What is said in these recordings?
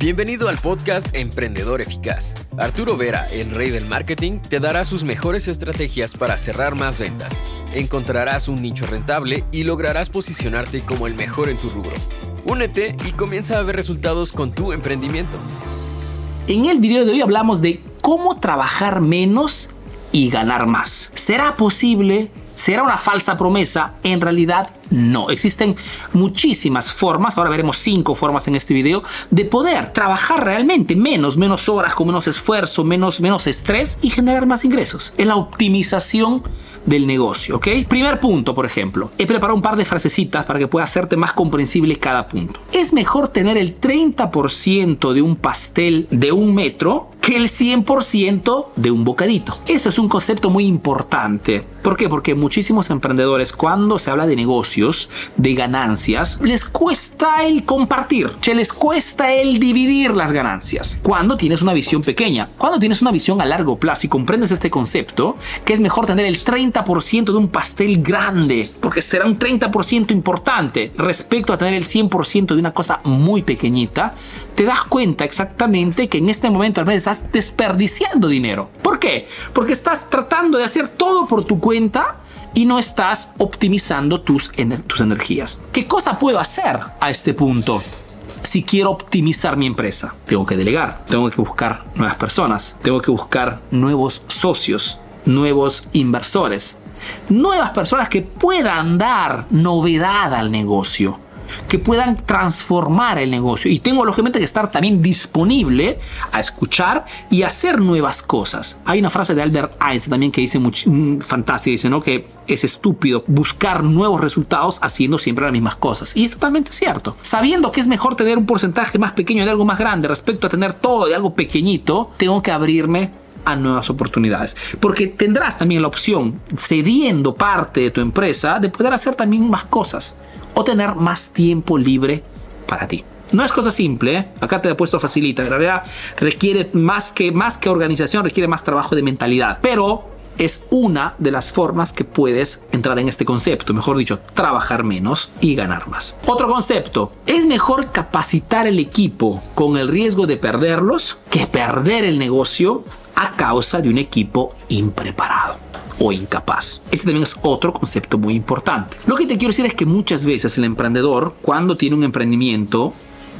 Bienvenido al podcast Emprendedor Eficaz. Arturo Vera, el rey del marketing, te dará sus mejores estrategias para cerrar más ventas. Encontrarás un nicho rentable y lograrás posicionarte como el mejor en tu rubro. Únete y comienza a ver resultados con tu emprendimiento. En el video de hoy hablamos de cómo trabajar menos y ganar más. ¿Será posible? ¿Será una falsa promesa? En realidad no, existen muchísimas formas, ahora veremos cinco formas en este video, de poder trabajar realmente menos, menos horas, con menos esfuerzo, menos, menos estrés y generar más ingresos. Es la optimización del negocio, ¿ok? Primer punto, por ejemplo, he preparado un par de frasecitas para que pueda hacerte más comprensible cada punto. Es mejor tener el 30% de un pastel de un metro que el 100% de un bocadito. Eso es un concepto muy importante. ¿Por qué? Porque muchísimos emprendedores cuando se habla de de ganancias, les cuesta el compartir, se les cuesta el dividir las ganancias. Cuando tienes una visión pequeña, cuando tienes una visión a largo plazo y comprendes este concepto, que es mejor tener el 30% de un pastel grande, porque será un 30% importante respecto a tener el 100% de una cosa muy pequeñita, te das cuenta exactamente que en este momento al menos estás desperdiciando dinero. ¿Por qué? Porque estás tratando de hacer todo por tu cuenta y no estás optimizando tus, tus energías. ¿Qué cosa puedo hacer a este punto? Si quiero optimizar mi empresa, tengo que delegar, tengo que buscar nuevas personas, tengo que buscar nuevos socios, nuevos inversores, nuevas personas que puedan dar novedad al negocio que puedan transformar el negocio. Y tengo lógicamente que estar también disponible a escuchar y hacer nuevas cosas. Hay una frase de Albert Einstein también que dice muy, mm, fantástica, dice, ¿no? Que es estúpido buscar nuevos resultados haciendo siempre las mismas cosas. Y es totalmente cierto. Sabiendo que es mejor tener un porcentaje más pequeño de algo más grande respecto a tener todo de algo pequeñito, tengo que abrirme a nuevas oportunidades. Porque tendrás también la opción, cediendo parte de tu empresa, de poder hacer también más cosas o tener más tiempo libre para ti. No es cosa simple, ¿eh? acá te he puesto facilita, en realidad requiere más que, más que organización, requiere más trabajo de mentalidad, pero es una de las formas que puedes entrar en este concepto, mejor dicho, trabajar menos y ganar más. Otro concepto, es mejor capacitar el equipo con el riesgo de perderlos que perder el negocio a causa de un equipo impreparado o incapaz. Ese también es otro concepto muy importante. Lo que te quiero decir es que muchas veces el emprendedor, cuando tiene un emprendimiento,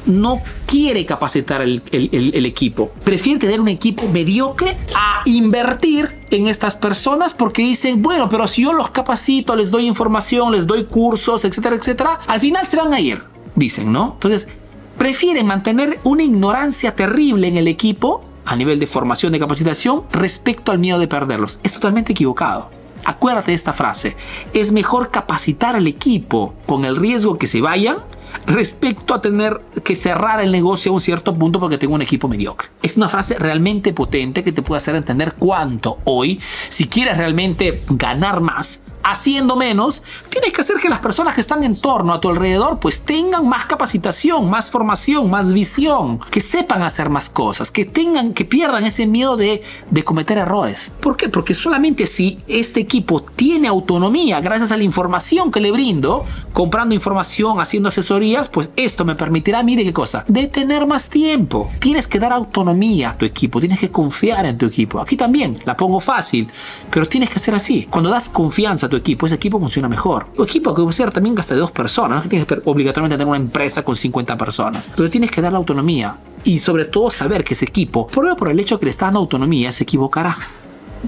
no quiere capacitar el, el, equipo. Prefiere tener un equipo mediocre a invertir en estas personas porque dicen, bueno, pero si yo los capacito, les doy información, les doy cursos, etcétera, etcétera, al final se van a ir, dicen, ¿no? Entonces, prefieren mantener una ignorancia terrible en el equipo a nivel de formación, de capacitación, respecto al miedo de perderlos. Es totalmente equivocado. Acuérdate de esta frase. Es mejor capacitar al equipo con el riesgo que se vayan respecto a tener que cerrar el negocio a un cierto punto porque tengo un equipo mediocre. Es una frase realmente potente que te puede hacer entender cuánto hoy, si quieres realmente ganar más, haciendo menos, tienes que hacer que las personas que están en torno a tu alrededor pues tengan más capacitación, más formación, más visión, que sepan hacer más cosas, que tengan, que pierdan ese miedo de, de cometer errores. ¿Por qué? Porque solamente si este equipo tiene autonomía gracias a la información que le brindo, comprando información, haciendo asesorías, pues esto me permitirá a mí de qué cosa? De tener más tiempo. Tienes que dar autonomía a tu equipo, tienes que confiar en tu equipo. Aquí también la pongo fácil, pero tienes que hacer así. Cuando das confianza a tu equipo, ese equipo funciona mejor. Tu equipo que puede ser también gasta de dos personas, no tienes que obligatoriamente tener una empresa con 50 personas, pero tienes que dar la autonomía y sobre todo saber que ese equipo, por, por el hecho que le está dando autonomía, se equivocará.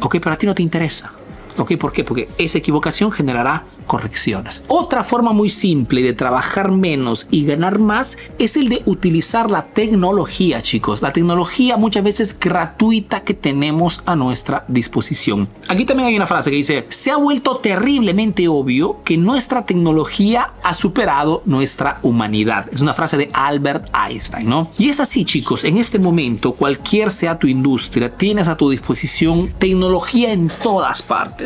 Ok, pero a ti no te interesa. Ok, ¿por qué? Porque esa equivocación generará correcciones. Otra forma muy simple de trabajar menos y ganar más es el de utilizar la tecnología, chicos. La tecnología muchas veces gratuita que tenemos a nuestra disposición. Aquí también hay una frase que dice, se ha vuelto terriblemente obvio que nuestra tecnología ha superado nuestra humanidad. Es una frase de Albert Einstein, ¿no? Y es así, chicos, en este momento, cualquier sea tu industria, tienes a tu disposición tecnología en todas partes.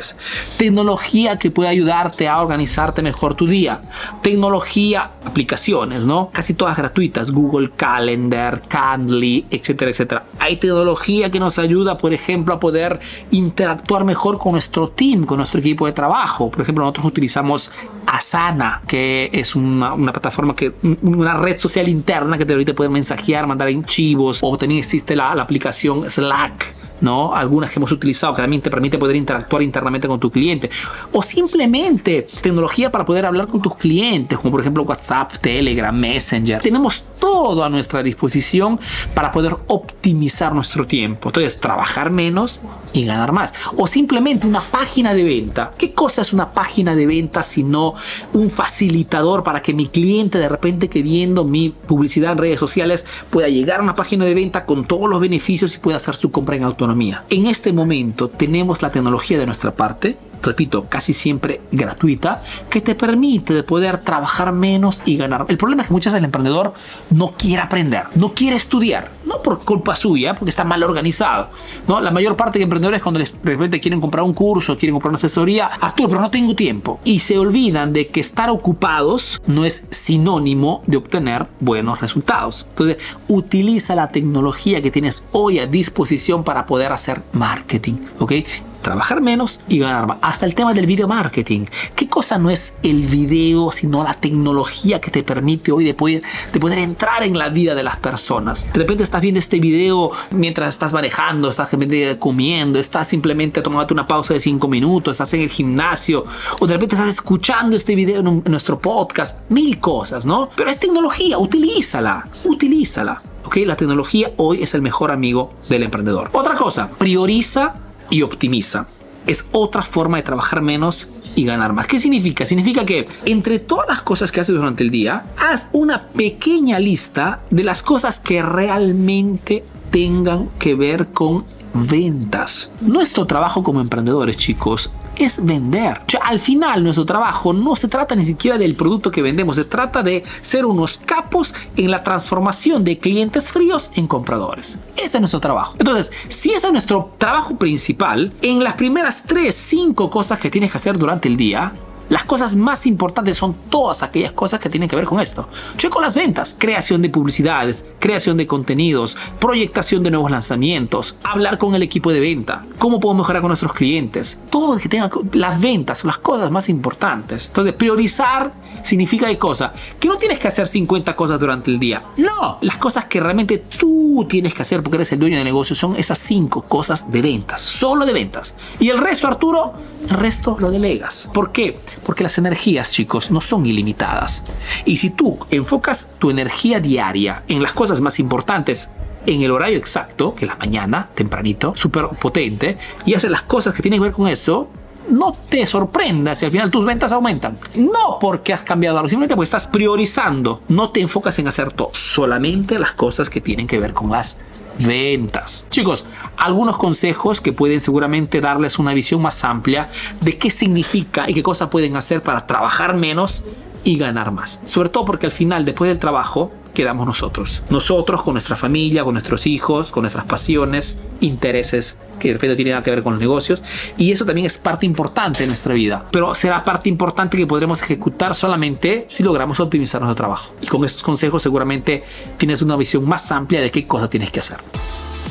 Tecnología que puede ayudarte a organizarte mejor tu día. Tecnología, aplicaciones, ¿no? Casi todas gratuitas, Google Calendar, Candly, etcétera, etcétera. Hay tecnología que nos ayuda, por ejemplo, a poder interactuar mejor con nuestro team, con nuestro equipo de trabajo. Por ejemplo, nosotros utilizamos Asana, que es una, plataforma que, una red social interna que te permite poder mensajear, mandar archivos, o también existe la aplicación Slack ¿no? Algunas que hemos utilizado que también te permite poder interactuar internamente con tu cliente. O simplemente tecnología para poder hablar con tus clientes, como por ejemplo WhatsApp, Telegram, Messenger. Tenemos todo a nuestra disposición para poder optimizar nuestro tiempo. Entonces, trabajar menos y ganar más. O simplemente una página de venta. ¿Qué cosa es una página de venta sino un facilitador para que mi cliente de repente que viendo mi publicidad en redes sociales pueda llegar a una página de venta con todos los beneficios y pueda hacer su compra en En este momento tenemos la tecnología de nuestra parte, repito, casi siempre gratuita, que te permite de poder trabajar menos y ganar. El problema es que muchas veces el emprendedor no quiere aprender, no quiere estudiar, no por culpa suya, porque está mal organizado. ¿no? La mayor parte de emprendedores cuando de repente quieren comprar un curso, quieren comprar una asesoría, Arturo, pero no tengo tiempo. Y se olvidan de que estar ocupados no es sinónimo de obtener buenos resultados. Entonces, utiliza la tecnología que tienes hoy a disposición para poder hacer marketing, ¿ok? Trabajar menos y ganar más. Hasta el tema del video marketing. ¿Qué cosa no es el video, sino la tecnología que te permite hoy de poder, de poder entrar en la vida de las personas? De repente estás viendo este video mientras estás manejando, estás comiendo, estás simplemente tomando una pausa de cinco minutos, estás en el gimnasio o de repente estás escuchando este video en, en nuestro podcast. Mil cosas, ¿no? Pero es tecnología, utilízala, utilízala. ¿ok? La tecnología hoy es el mejor amigo del emprendedor. Otra cosa, prioriza y optimiza. Es otra forma de trabajar menos y ganar más. ¿Qué significa? Significa que entre todas las cosas que haces durante el día, haz una pequeña lista de las cosas que realmente tengan que ver con ventas. Nuestro trabajo como emprendedores, chicos, es vender. al final nuestro trabajo no se trata ni siquiera del producto que vendemos, se trata de ser unos capos en la transformación de clientes fríos en compradores. Ese es nuestro trabajo. Entonces, si ese es nuestro trabajo principal, en las primeras 3, 5 cosas que tienes que hacer durante el día, las cosas más importantes son todas aquellas cosas que tienen que ver con esto. Checo las ventas, creación de publicidades, creación de contenidos, proyectación de nuevos lanzamientos, hablar con el equipo de venta, cómo puedo mejorar con nuestros clientes. Todo que tenga las ventas son las cosas más importantes. Entonces, priorizar significa de cosa que no tienes que hacer 50 cosas durante el día. No, las cosas que realmente tú tienes que hacer porque eres el dueño de negocio son esas 5 cosas de ventas, solo de ventas. Y el resto, Arturo, el resto lo delegas. ¿Por qué? Porque las energías, chicos, no son ilimitadas. Y si tú enfocas tu energía diaria en las cosas más importantes, en el horario exacto, que es la mañana, tempranito, súper potente, y haces las cosas que tienen que ver con eso, no te sorprendas si al final tus ventas aumentan. No porque has cambiado algo, simplemente porque estás priorizando. No te enfocas en hacer todo, solamente las cosas que tienen que ver con las ventas. Chicos, algunos consejos que pueden seguramente darles una visión más amplia de qué significa y qué cosas pueden hacer para trabajar menos y ganar más. Sobre todo porque al final, después del trabajo, quedamos nosotros. Nosotros con nuestra familia, con nuestros hijos, con nuestras pasiones, intereses que de repente tienen que ver con los negocios. Y eso también es parte importante de nuestra vida. Pero será parte importante que podremos ejecutar solamente si logramos optimizar nuestro trabajo. Y con estos consejos seguramente tienes una visión más amplia de qué cosa tienes que hacer.